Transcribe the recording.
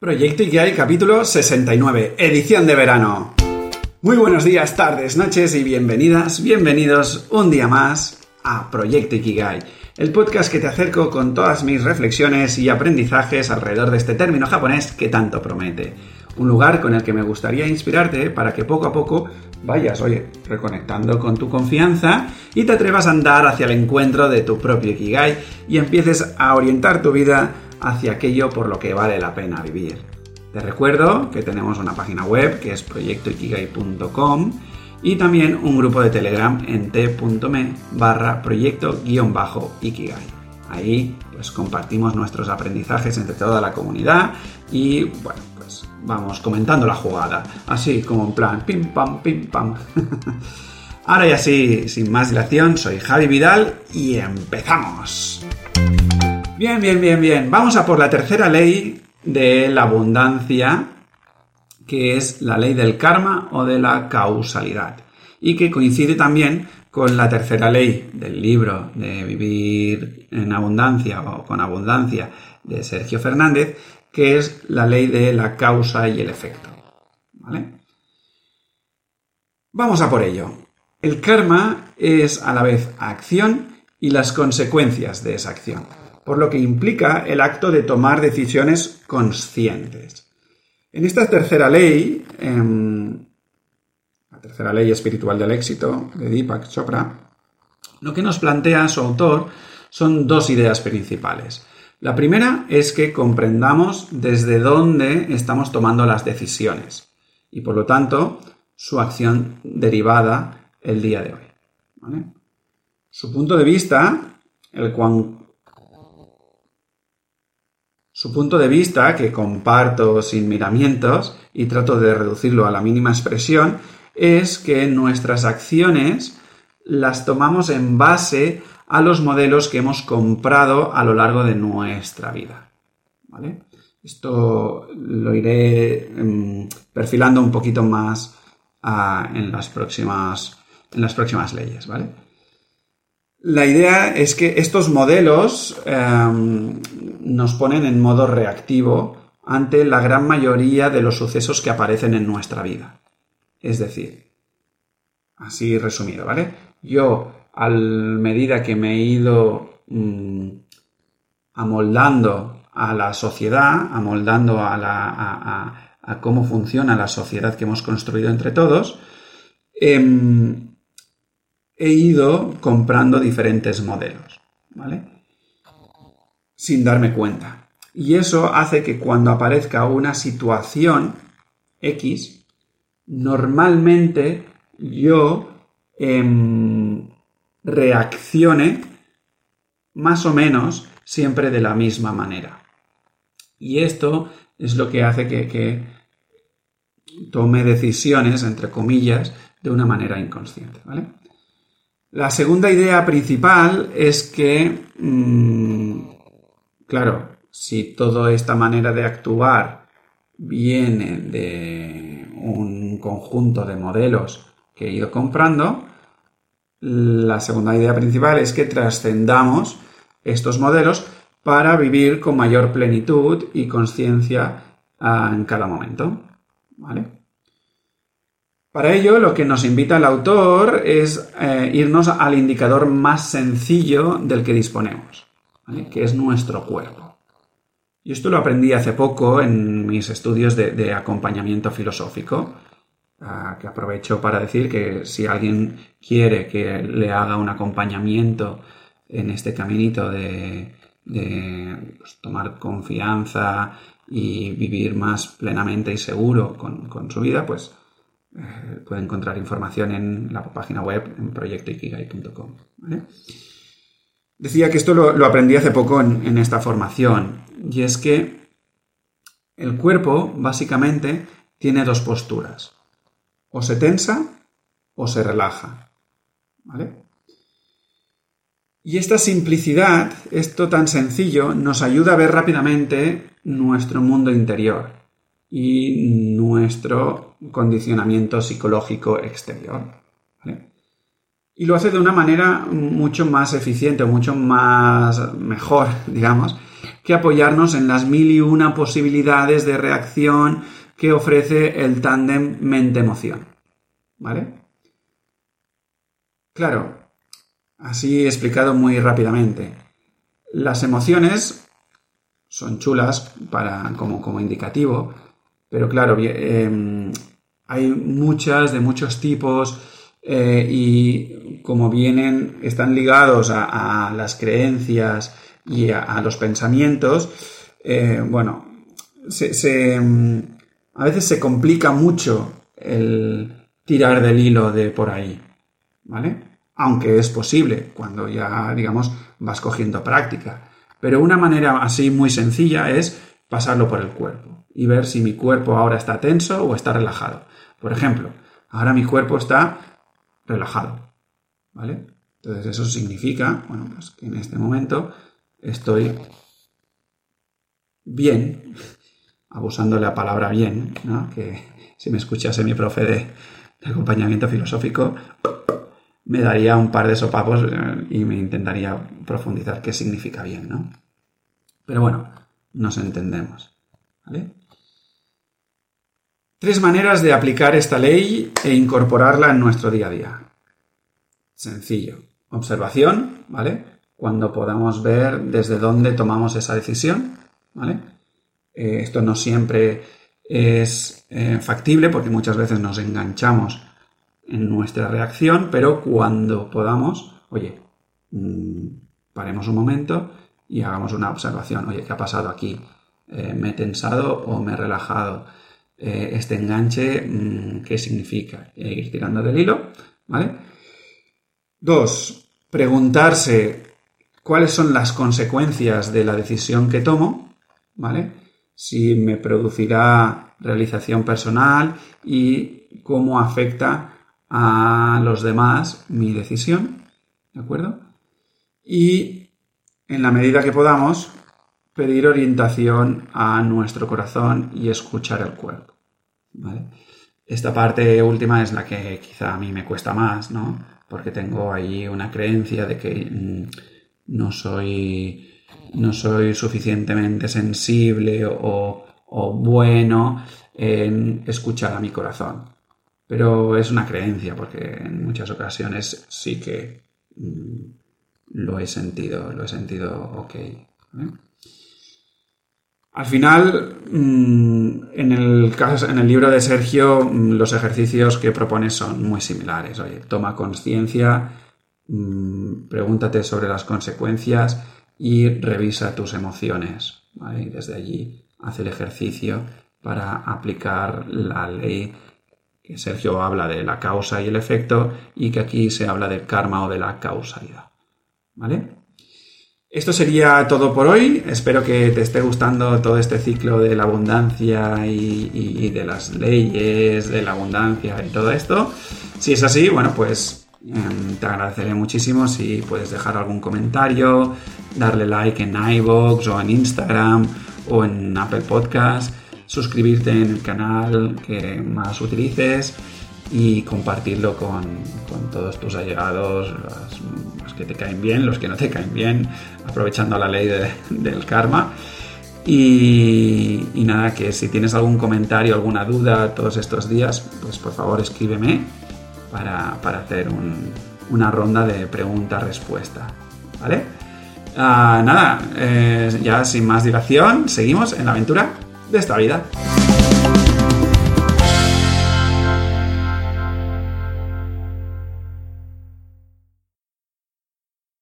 Proyecto Ikigai capítulo 69, edición de verano. Muy buenos días, tardes, noches y bienvenidas, bienvenidos un día más a Proyecto Ikigai, el podcast que te acerco con todas mis reflexiones y aprendizajes alrededor de este término japonés que tanto promete. Un lugar con el que me gustaría inspirarte para que poco a poco vayas, oye, reconectando con tu confianza y te atrevas a andar hacia el encuentro de tu propio Ikigai y empieces a orientar tu vida hacia aquello por lo que vale la pena vivir. Te recuerdo que tenemos una página web que es proyectoikigai.com y también un grupo de Telegram en t.me barra proyecto-ikigai. Ahí pues compartimos nuestros aprendizajes entre toda la comunidad y bueno, pues vamos comentando la jugada, así como en plan pim pam pim pam. Ahora ya sí, sin más dilación, soy Javi Vidal y empezamos. Bien, bien, bien, bien. Vamos a por la tercera ley de la abundancia, que es la ley del karma o de la causalidad, y que coincide también con la tercera ley del libro de Vivir en Abundancia o con Abundancia de Sergio Fernández, que es la ley de la causa y el efecto. ¿Vale? Vamos a por ello. El karma es a la vez acción y las consecuencias de esa acción por lo que implica el acto de tomar decisiones conscientes. En esta tercera ley, la tercera ley espiritual del éxito de Deepak Chopra, lo que nos plantea su autor son dos ideas principales. La primera es que comprendamos desde dónde estamos tomando las decisiones y por lo tanto su acción derivada el día de hoy. Su punto de vista, el cual su punto de vista, que comparto sin miramientos y trato de reducirlo a la mínima expresión, es que nuestras acciones las tomamos en base a los modelos que hemos comprado a lo largo de nuestra vida. ¿Vale? Esto lo iré em, perfilando un poquito más ah, en, las próximas, en las próximas leyes, ¿vale? La idea es que estos modelos em, nos ponen en modo reactivo ante la gran mayoría de los sucesos que aparecen en nuestra vida. Es decir, así resumido, ¿vale? Yo, a medida que me he ido mm, amoldando a la sociedad, amoldando a, la, a, cómo funciona la sociedad que hemos construido entre todos, em, he ido comprando diferentes modelos, ¿vale? sin darme cuenta. Y eso hace que cuando aparezca una situación X, normalmente yo em, reaccione más o menos siempre de la misma manera. Y esto es lo que hace que, que tome decisiones, entre comillas, de una manera inconsciente. ¿vale? La segunda idea principal es que mm, Claro, si toda esta manera de actuar viene de un conjunto de modelos que he ido comprando, la segunda idea principal es que trascendamos estos modelos para vivir con mayor plenitud y conciencia ah, en cada momento. ¿Vale? Para ello, lo que nos invita el autor es eh, irnos al indicador más sencillo del que disponemos que es nuestro cuerpo. Y esto lo aprendí hace poco en mis estudios de, acompañamiento filosófico, ah, que aprovecho para decir que si alguien quiere que le haga un acompañamiento en este caminito de, pues, tomar confianza y vivir más plenamente y seguro con, su vida, pues eh, puede encontrar información en la página web en proyectoikigai.com. Decía que esto lo, aprendí hace poco en, esta formación, y es que el cuerpo básicamente tiene dos posturas. O se tensa o se relaja. ¿Vale? Y esta simplicidad, esto tan sencillo, nos ayuda a ver rápidamente nuestro mundo interior y nuestro condicionamiento psicológico exterior. y lo hace de una manera mucho más eficiente, mucho más mejor, digamos, que apoyarnos en las mil y una posibilidades de reacción que ofrece el tándem mente-emoción. ¿Vale? Claro, así explicado muy rápidamente. Las emociones son chulas para, como, como indicativo, pero claro, em, hay muchas de muchos tipos eh, y como vienen, están ligados a, las creencias y a, los pensamientos, eh, bueno, a veces se complica mucho el tirar del hilo de por ahí, ¿vale? Aunque es posible cuando ya, digamos, vas cogiendo práctica. Pero una manera así muy sencilla es pasarlo por el cuerpo y ver si mi cuerpo ahora está tenso o está relajado. Por ejemplo, ahora mi cuerpo está relajado, ¿vale? Entonces eso significa, bueno, pues que en este momento estoy bien, abusando de la palabra bien, ¿no? Que si me escuchase mi profe de, acompañamiento filosófico, me daría un par de sopapos eh, y me intentaría profundizar qué significa bien, ¿no? Pero bueno, nos entendemos, ¿vale? Tres maneras de aplicar esta ley e incorporarla en nuestro día a día. Sencillo. Observación, ¿vale? Cuando podamos ver desde dónde tomamos esa decisión, ¿vale? Eh, esto no siempre es eh, factible porque muchas veces nos enganchamos en nuestra reacción, pero cuando podamos, oye, mm, paremos un momento y hagamos una observación. Oye, ¿qué ha pasado aquí? Eh, ¿Me he tensado o me he relajado? Eh, este enganche, mm, qué significa, ir tirando del hilo, ¿vale? Dos, preguntarse cuáles son las consecuencias de la decisión que tomo, ¿vale? Si me producirá realización personal y cómo afecta a los demás mi decisión, ¿de acuerdo? Y en la medida que podamos, pedir orientación a nuestro corazón y escuchar el cuerpo. Esta parte última es la que quizá a mí me cuesta más, ¿no? Porque tengo ahí una creencia de que mm, no soy no soy suficientemente sensible o, bueno en escuchar a mi corazón. Pero es una creencia porque en muchas ocasiones sí que mm, lo he sentido, lo he sentido ok. Al final, mm, en el, en el libro de Sergio, mm, los ejercicios que propone son muy similares. Oye, toma conciencia, mm, pregúntate sobre las consecuencias y revisa tus emociones. Y desde allí hace el ejercicio para aplicar la ley que Sergio habla de la causa y el efecto y que aquí se habla del karma o de la causalidad. ¿Vale? Esto sería todo por hoy. Espero que te esté gustando todo este ciclo de la abundancia y, de las leyes de la abundancia y todo esto. Si es así, bueno, pues em, te agradeceré muchísimo si puedes dejar algún comentario, darle like en iVoox o en Instagram o en Apple Podcast, suscribirte en el canal que más utilices y compartirlo con, todos tus allegados, los, que te caen bien, los que no te caen bien, aprovechando la ley del karma. Y, nada, que si tienes algún comentario, alguna duda todos estos días, pues por favor escríbeme para, hacer una ronda de pregunta-respuesta. ¿Vale? Ah, nada, eh, ya sin más dilación, seguimos en la aventura de esta vida.